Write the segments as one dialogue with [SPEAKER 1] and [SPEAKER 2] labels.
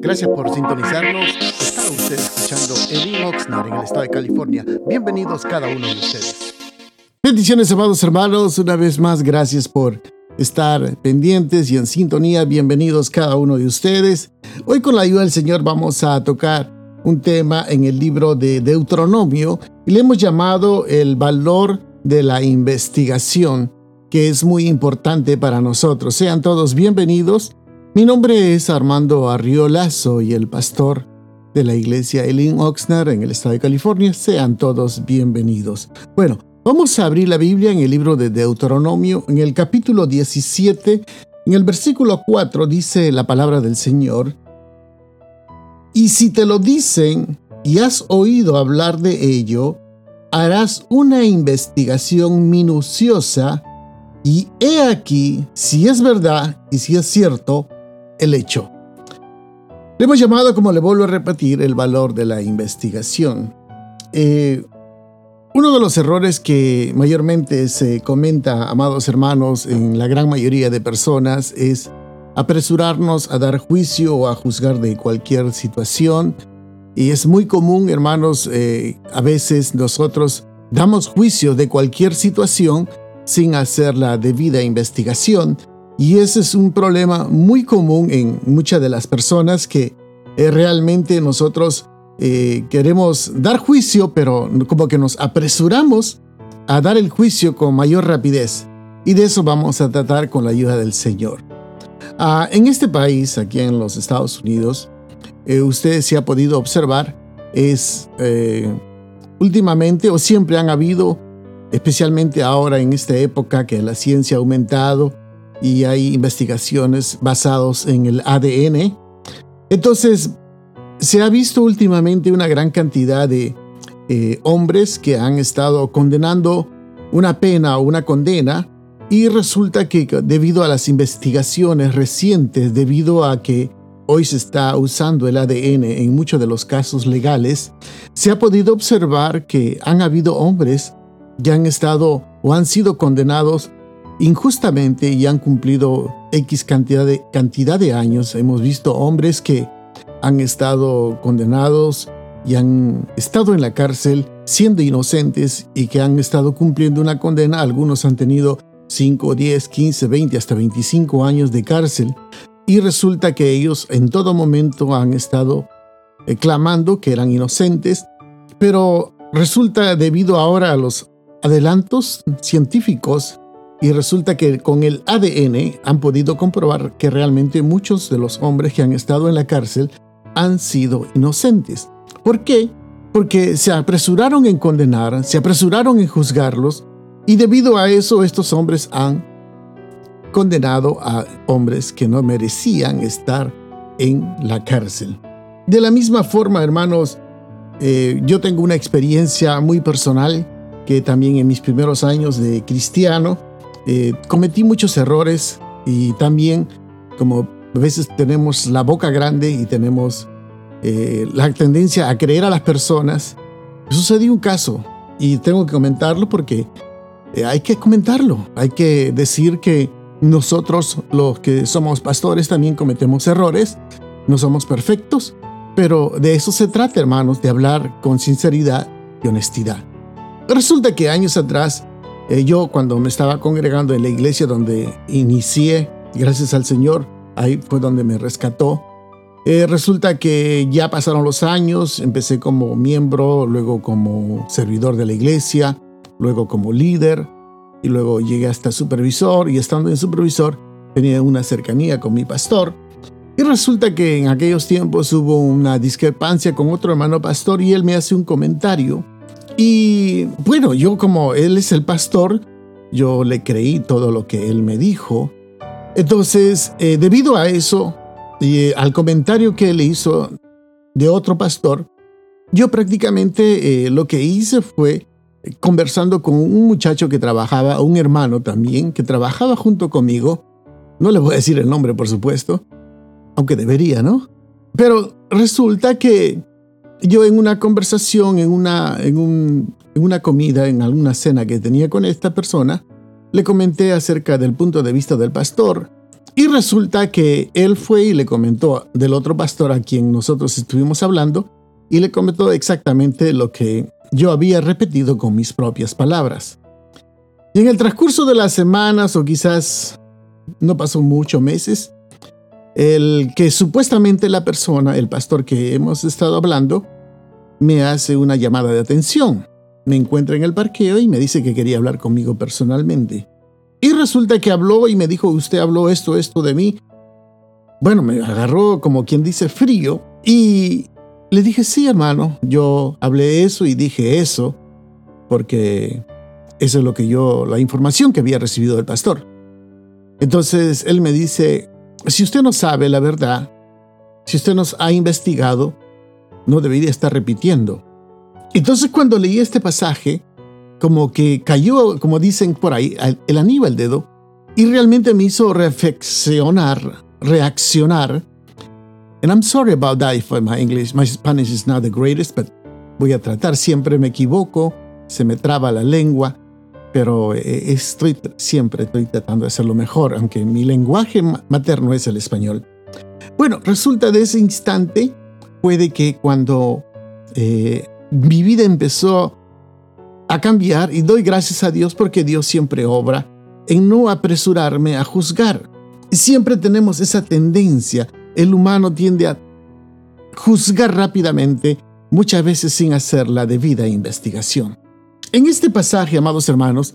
[SPEAKER 1] Gracias por sintonizarnos. Está usted escuchando Elin Oxnard en el estado de California. Bienvenidos cada uno de ustedes. Bendiciones, amados hermanos. Una vez más, gracias por estar pendientes y en sintonía. Bienvenidos cada uno de ustedes. Hoy con la ayuda del Señor vamos a tocar un tema en el libro de Deuteronomio y le hemos llamado el valor de la investigación, que es muy importante para nosotros. Sean todos bienvenidos. Mi nombre es Armando Arriola, soy el pastor de la iglesia Elin Oxnard en el estado de California. Sean todos bienvenidos. Bueno, vamos a abrir la Biblia en el libro de Deuteronomio, en el capítulo 17, en el versículo 4 dice la palabra del Señor, y si te lo dicen y has oído hablar de ello, harás una investigación minuciosa y he aquí si es verdad y si es cierto el hecho. Le hemos llamado, como le vuelvo a repetir, el valor de la investigación. Eh, uno de los errores que mayormente se comenta, amados hermanos, en la gran mayoría de personas es apresurarnos a dar juicio o a juzgar de cualquier situación. Y es muy común, hermanos, eh, a veces nosotros damos juicio de cualquier situación sin hacer la debida investigación y ese es un problema muy común en muchas de las personas que eh, realmente nosotros eh, queremos dar juicio, pero como que nos apresuramos a dar el juicio con mayor rapidez. Y de eso vamos a tratar con la ayuda del Señor. Ah, en este país, aquí en los Estados Unidos, eh, usted se ha podido observar, es últimamente o siempre han habido, especialmente ahora en esta época que la ciencia ha aumentado, y hay investigaciones basadas en el ADN. Entonces, se ha visto últimamente una gran cantidad de eh, hombres que han estado condenando una pena o una condena y resulta que debido a las investigaciones recientes, debido a que hoy se está usando el ADN en muchos de los casos legales, se ha podido observar que han habido hombres que han estado o han sido condenados injustamente y han cumplido X cantidad de, cantidad de años. Hemos visto hombres que han estado condenados y han estado en la cárcel siendo inocentes y que han estado cumpliendo una condena. Algunos han tenido 5, 10, 15, 20, hasta 25 años de cárcel. Y resulta que ellos en todo momento han estado eh, clamando que eran inocentes, pero resulta debido ahora a los adelantos científicos y resulta que con el ADN han podido comprobar que realmente muchos de los hombres que han estado en la cárcel han sido inocentes. ¿Por qué? Porque se apresuraron en condenar, se apresuraron en juzgarlos y debido a eso estos hombres han condenado a hombres que no merecían estar en la cárcel. De la misma forma, hermanos, eh, yo tengo una experiencia muy personal que también en mis primeros años de cristiano, eh, cometí muchos errores y también como a veces tenemos la boca grande y tenemos eh, la tendencia a creer a las personas, sucedió un caso y tengo que comentarlo porque eh, hay que comentarlo, hay que decir que nosotros los que somos pastores también cometemos errores, no somos perfectos, pero de eso se trata, hermanos, de hablar con sinceridad y honestidad. Resulta que años atrás eh, yo cuando me estaba congregando en la iglesia donde inicié, gracias al Señor, ahí fue donde me rescató. Eh, resulta que ya pasaron los años, empecé como miembro, luego como servidor de la iglesia, luego como líder y luego llegué hasta supervisor y estando en supervisor tenía una cercanía con mi pastor. Y resulta que en aquellos tiempos hubo una discrepancia con otro hermano pastor y él me hace un comentario y bueno, yo como él es el pastor, yo le creí todo lo que él me dijo. Entonces, eh, debido a eso y eh, al comentario que él hizo de otro pastor, yo prácticamente eh, lo que hice fue conversando con un muchacho que trabajaba, un hermano también, que trabajaba junto conmigo. No le voy a decir el nombre, por supuesto, aunque debería, ¿no? Pero resulta que yo en una conversación, en una, en, una comida, en alguna cena que tenía con esta persona, le comenté acerca del punto de vista del pastor Y resulta que él fue y le comentó del otro pastor a quien nosotros estuvimos hablando y le comentó exactamente lo que yo había repetido con mis propias palabras. Y en el transcurso de las semanas o quizás no pasó muchos meses, el que supuestamente la persona, el pastor que hemos estado hablando, me hace una llamada de atención. Me encuentra en el parqueo y me dice que quería hablar conmigo personalmente. Y resulta que habló y me dijo, usted habló esto, esto de mí. Bueno, me agarró como quien dice frío y le dije, sí, hermano, yo hablé eso y dije eso, porque eso es lo que yo, la información que había recibido del pastor. Entonces él me dice, si usted no sabe la verdad, si usted nos ha investigado, no debería estar repitiendo. Entonces cuando leí este pasaje, como que cayó, como dicen por ahí, el anillo al dedo y realmente me hizo reflexionar, reaccionar. And I'm sorry about that if my English, my Spanish is not the greatest, but voy a tratar, siempre me equivoco, se me traba la lengua, pero eh, estoy siempre estoy tratando de hacerlo mejor, aunque mi lenguaje materno es el español. Bueno, resulta de ese instante, puede que cuando eh, mi vida empezó a cambiar y doy gracias a Dios porque Dios siempre obra en no apresurarme a juzgar. Siempre tenemos esa tendencia. El humano tiende a juzgar rápidamente, muchas veces sin hacer la debida investigación. En este pasaje, amados hermanos,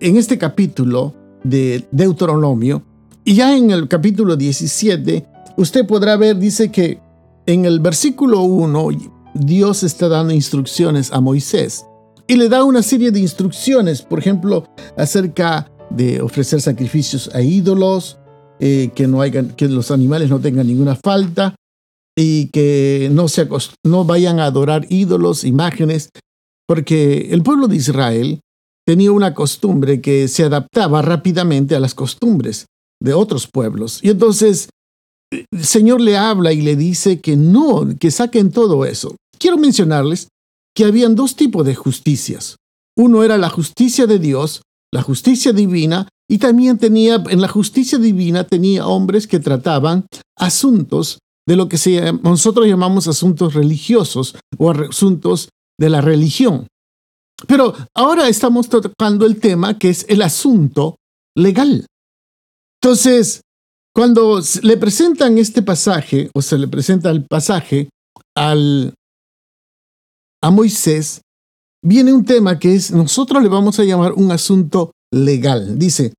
[SPEAKER 1] en este capítulo de Deuteronomio, y ya en el capítulo 17, usted podrá ver, dice que en el versículo 1, Dios está dando instrucciones a Moisés y le da una serie de instrucciones, por ejemplo, acerca de ofrecer sacrificios a ídolos, eh, que, no hayan, que los animales no tengan ninguna falta y que no, vayan a adorar ídolos, imágenes, porque el pueblo de Israel tenía una costumbre que se adaptaba rápidamente a las costumbres de otros pueblos. Y entonces el Señor le habla y le dice que no, que saquen todo eso. Quiero mencionarles que habían dos tipos de justicias. Uno era la justicia de Dios, la justicia divina, y también tenía, en la justicia divina tenía hombres que trataban asuntos de lo que nosotros llamamos asuntos religiosos o asuntos de la religión. Pero ahora estamos tocando el tema que es el asunto legal. Entonces, cuando le presentan este pasaje, o se le presenta el pasaje al a Moisés, viene un tema que es, nosotros le vamos a llamar un asunto legal. Dice,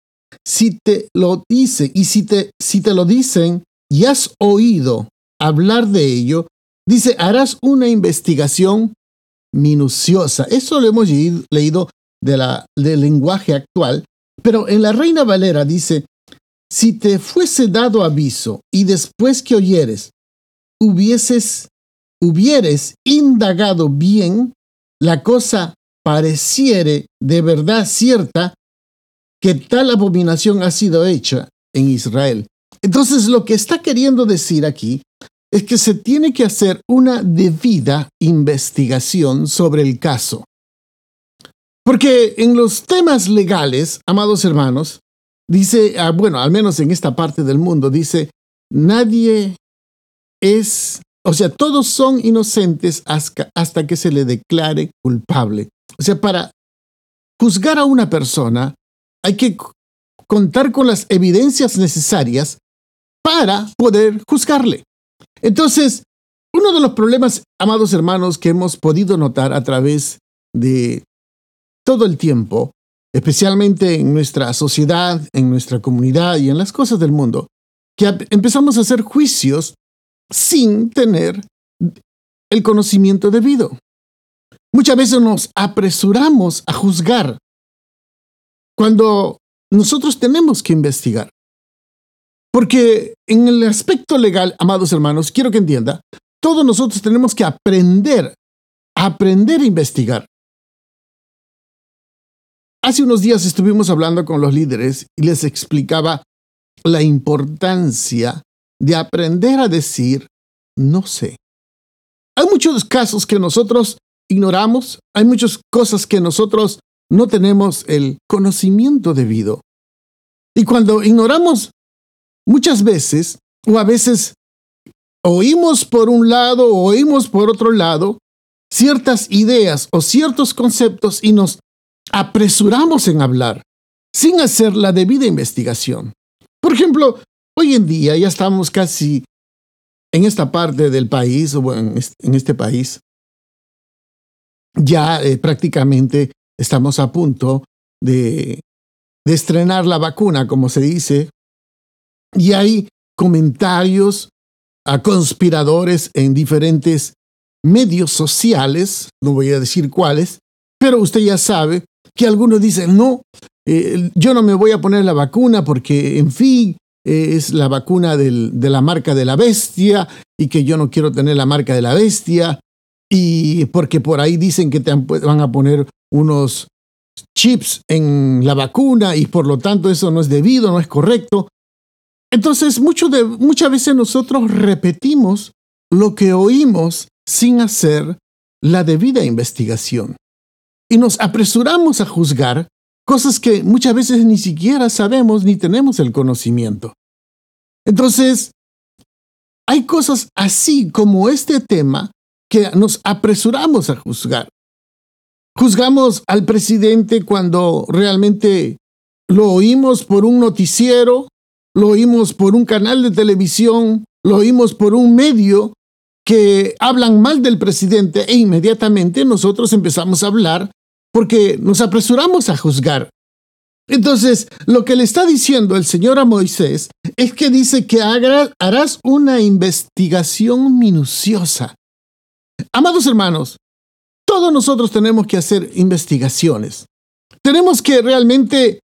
[SPEAKER 1] si te lo dice y si te, si te lo dicen y has oído hablar de ello, dice, harás una investigación minuciosa. Eso lo hemos leído de la, del lenguaje actual, pero en la Reina Valera dice, si te fuese dado aviso y después que oyeres, hubieses hubieres indagado bien, la cosa pareciere de verdad cierta que tal abominación ha sido hecha en Israel. Entonces lo que está queriendo decir aquí es que se tiene que hacer una debida investigación sobre el caso. Porque en los temas legales, amados hermanos, dice, ah, bueno, al menos en esta parte del mundo, dice, nadie es o sea, todos son inocentes hasta que se le declare culpable. O sea, para juzgar a una persona hay que contar con las evidencias necesarias para poder juzgarle. Entonces, uno de los problemas, amados hermanos, que hemos podido notar a través de todo el tiempo, especialmente en nuestra sociedad, en nuestra comunidad y en las cosas del mundo, que empezamos a hacer juicios sin tener el conocimiento debido. Muchas veces nos apresuramos a juzgar cuando nosotros tenemos que investigar. Porque en el aspecto legal, amados hermanos, quiero que entienda, todos nosotros tenemos que aprender, aprender a investigar. Hace unos días estuvimos hablando con los líderes y les explicaba la importancia de aprender a decir no sé. Hay muchos casos que nosotros ignoramos, hay muchas cosas que nosotros no tenemos el conocimiento debido. Y cuando ignoramos muchas veces, o a veces oímos por un lado o oímos por otro lado ciertas ideas o ciertos conceptos y nos apresuramos en hablar sin hacer la debida investigación. Por ejemplo, hoy en día ya estamos casi en esta parte del país o en este país, ya eh, prácticamente estamos a punto de, de estrenar la vacuna, como se dice, y hay comentarios a conspiradores en diferentes medios sociales, no voy a decir cuáles, pero usted ya sabe que algunos dicen, no, eh, yo no me voy a poner la vacuna porque, en fin, eh, es la vacuna del, de la marca de la bestia y que yo no quiero tener la marca de la bestia y porque por ahí dicen que te van a poner unos chips en la vacuna y por lo tanto eso no es debido, no es correcto. Entonces, muchas veces nosotros repetimos lo que oímos sin hacer la debida investigación. Y nos apresuramos a juzgar cosas que muchas veces ni siquiera sabemos ni tenemos el conocimiento. Entonces, hay cosas así como este tema que nos apresuramos a juzgar. Juzgamos al presidente cuando realmente lo oímos por un noticiero lo oímos por un canal de televisión, lo oímos por un medio que hablan mal del presidente e inmediatamente nosotros empezamos a hablar porque nos apresuramos a juzgar. Entonces, lo que le está diciendo el Señor a Moisés es que dice que harás una investigación minuciosa. Amados hermanos, todos nosotros tenemos que hacer investigaciones. Tenemos que realmente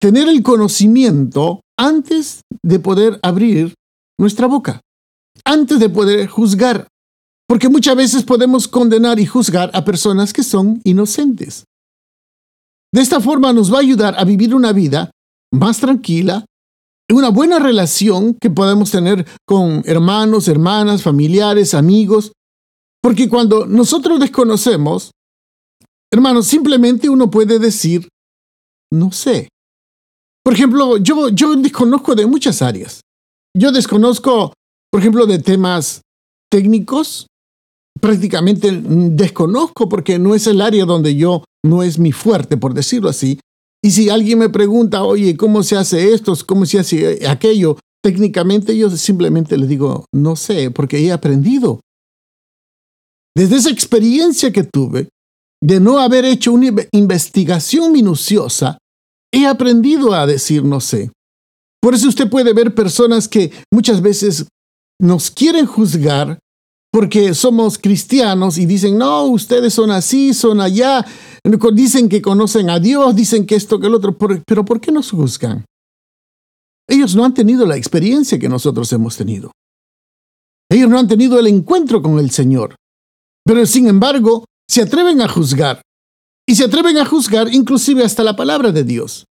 [SPEAKER 1] tener el conocimiento antes de poder abrir nuestra boca, antes de poder juzgar, porque muchas veces podemos condenar y juzgar a personas que son inocentes. De esta forma nos va a ayudar a vivir una vida más tranquila, una buena relación que podemos tener con hermanos, hermanas, familiares, amigos, porque cuando nosotros desconocemos, hermanos, simplemente uno puede decir, no sé, por ejemplo, yo, yo desconozco de muchas áreas. Yo desconozco, por ejemplo, de temas técnicos. Prácticamente desconozco porque no es el área donde yo, no es mi fuerte, por decirlo así. Y si alguien me pregunta, oye, ¿cómo se hace esto? ¿Cómo se hace aquello? Técnicamente yo simplemente le digo, no sé, porque he aprendido. Desde esa experiencia que tuve de no haber hecho una investigación minuciosa, he aprendido a decir no sé. Por eso usted puede ver personas que muchas veces nos quieren juzgar porque somos cristianos y dicen, no, ustedes son así, son allá, dicen que conocen a Dios, dicen que esto, que el otro, pero ¿por qué nos juzgan? Ellos no han tenido la experiencia que nosotros hemos tenido. Ellos no han tenido el encuentro con el Señor. Pero sin embargo, se atreven a juzgar y se atreven a juzgar inclusive hasta la palabra de Dios.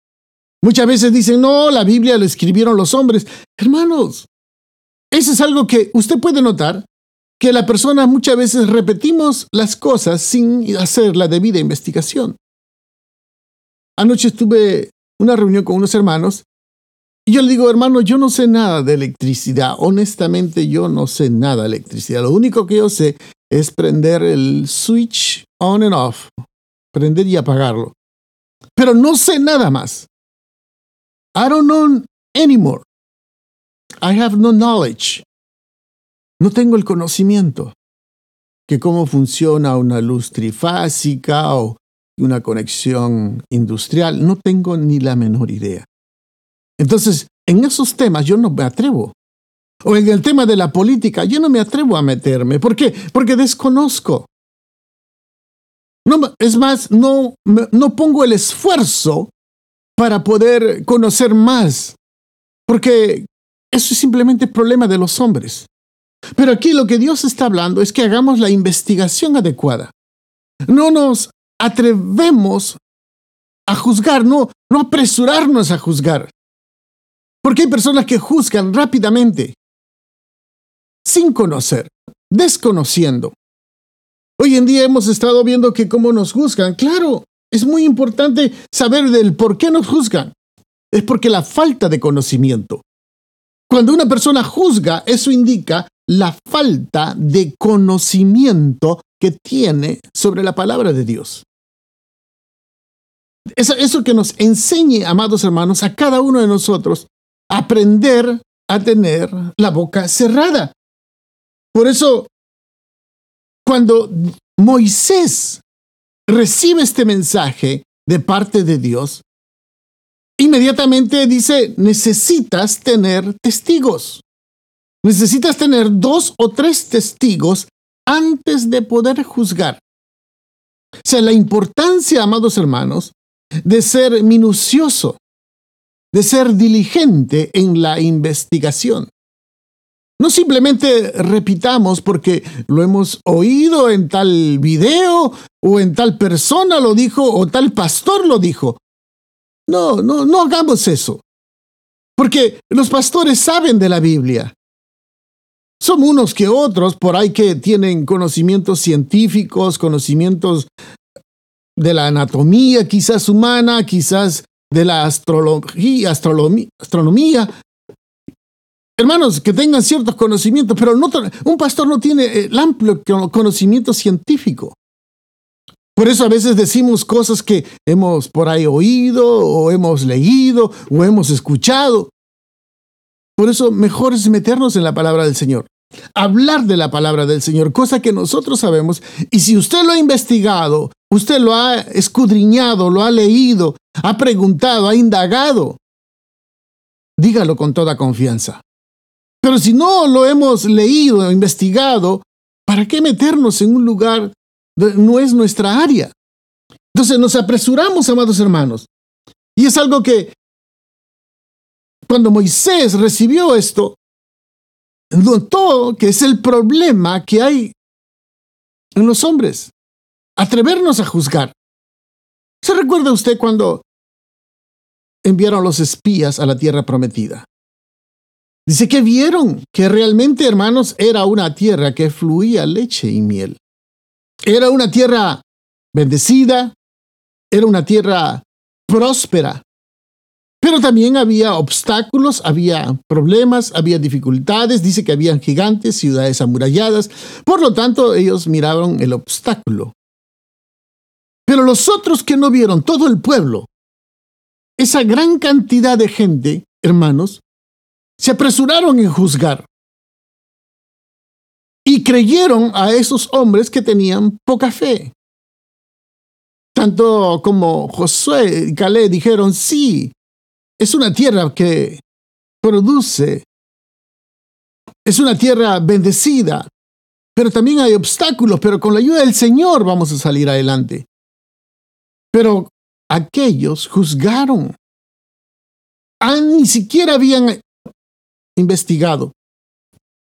[SPEAKER 1] Muchas veces dicen, no, la Biblia la escribieron los hombres. Hermanos, eso es algo que usted puede notar, que la persona muchas veces repetimos las cosas sin hacer la debida investigación. Anoche estuve una reunión con unos hermanos y yo le digo, hermano, yo no sé nada de electricidad. Honestamente, yo no sé nada de electricidad. Lo único que yo sé es prender el switch on and off prender y apagarlo. Pero no sé nada más. I don't know anymore. I have no knowledge. No tengo el conocimiento que cómo funciona una luz trifásica o una conexión industrial. No tengo ni la menor idea. Entonces, en esos temas yo no me atrevo. O en el tema de la política, yo no me atrevo a meterme. ¿Por qué? Porque desconozco. No, es más, no, no pongo el esfuerzo para poder conocer más, porque eso es simplemente problema de los hombres. Pero aquí lo que Dios está hablando es que hagamos la investigación adecuada. No nos atrevemos a juzgar, no, no apresurarnos a juzgar. Porque hay personas que juzgan rápidamente, sin conocer, desconociendo. Hoy en día hemos estado viendo que cómo nos juzgan. Claro, es muy importante saber del por qué nos juzgan. Es porque la falta de conocimiento. Cuando una persona juzga, eso indica la falta de conocimiento que tiene sobre la palabra de Dios. Eso, eso que nos enseñe, amados hermanos, a cada uno de nosotros, aprender a tener la boca cerrada. Por eso, cuando Moisés recibe este mensaje de parte de Dios, inmediatamente dice, necesitas tener testigos. Necesitas tener dos o tres testigos antes de poder juzgar. O sea, la importancia, amados hermanos, de ser minucioso, de ser diligente en la investigación. No simplemente repitamos porque lo hemos oído en tal video o en tal persona lo dijo o tal pastor lo dijo. No, no, no hagamos eso. Porque los pastores saben de la Biblia. Son unos que otros por ahí que tienen conocimientos científicos, conocimientos de la anatomía quizás humana, quizás de la astrología, astronomía. Hermanos, que tengan ciertos conocimientos, pero un pastor no tiene el amplio conocimiento científico. Por eso a veces decimos cosas que hemos por ahí oído o hemos leído o hemos escuchado. Por eso mejor es meternos en la palabra del Señor. Hablar de la palabra del Señor, cosa que nosotros sabemos. Y si usted lo ha investigado, usted lo ha escudriñado, lo ha leído, ha preguntado, ha indagado, dígalo con toda confianza. Pero si no lo hemos leído, investigado, ¿para qué meternos en un lugar que no es nuestra área? Entonces nos apresuramos, amados hermanos. Y es algo que cuando Moisés recibió esto, notó que es el problema que hay en los hombres. Atrevernos a juzgar. ¿Se recuerda usted cuando enviaron los espías a la tierra prometida? Dice que vieron que realmente, hermanos, era una tierra que fluía leche y miel. Era una tierra bendecida, era una tierra próspera, pero también había obstáculos, había problemas, había dificultades. Dice que habían gigantes, ciudades amuralladas. Por lo tanto, ellos miraron el obstáculo. Pero los otros que no vieron, todo el pueblo, esa gran cantidad de gente, hermanos, se apresuraron en juzgar. Y creyeron a esos hombres que tenían poca fe. Tanto como Josué y Calé dijeron, sí, es una tierra que produce, es una tierra bendecida, pero también hay obstáculos, pero con la ayuda del Señor vamos a salir adelante. Pero aquellos juzgaron, ah, ni siquiera habían investigado,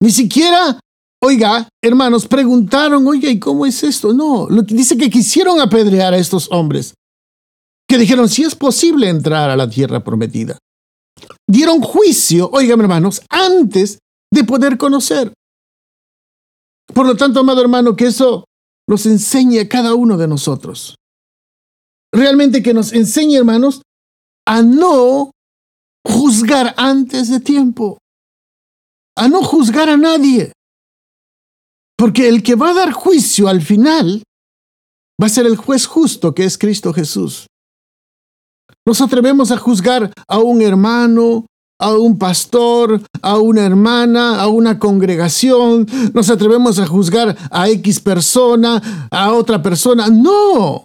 [SPEAKER 1] ni siquiera, oiga, hermanos, preguntaron, oiga, ¿y cómo es esto? No, lo que dice que quisieron apedrear a estos hombres que dijeron si es posible entrar a la tierra prometida. Dieron juicio, oigan hermanos, antes de poder conocer. Por lo tanto, amado hermano, que eso nos enseñe a cada uno de nosotros. Realmente que nos enseñe, hermanos, a no juzgar antes de tiempo. A no juzgar a nadie. Porque el que va a dar juicio al final va a ser el juez justo que es Cristo Jesús. Nos atrevemos a juzgar a un hermano, a un pastor, a una hermana, a una congregación. Nos atrevemos a juzgar a X persona, a otra persona. No.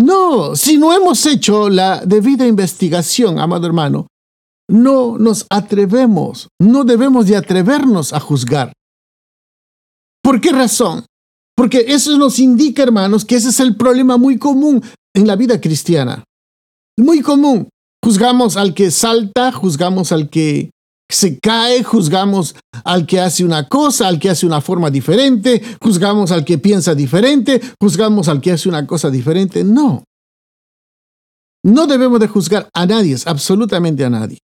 [SPEAKER 1] No, si no hemos hecho la debida investigación, amado hermano, no nos atrevemos, no debemos de atrevernos a juzgar. ¿Por qué razón? Porque eso nos indica, hermanos, que ese es el problema muy común en la vida cristiana muy común. Juzgamos al que salta, juzgamos al que se cae, juzgamos al que hace una cosa, al que hace una forma diferente, juzgamos al que piensa diferente, juzgamos al que hace una cosa diferente. No. No debemos de juzgar a nadie, absolutamente a nadie.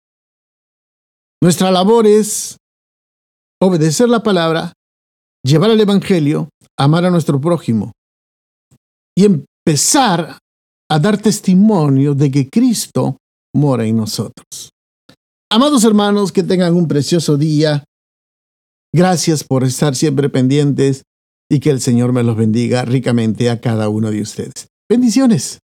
[SPEAKER 1] Nuestra labor es obedecer la palabra, llevar el Evangelio, amar a nuestro prójimo y empezar a dar testimonio de que Cristo mora en nosotros. Amados hermanos, que tengan un precioso día. Gracias por estar siempre pendientes y que el Señor me los bendiga ricamente a cada uno de ustedes. Bendiciones.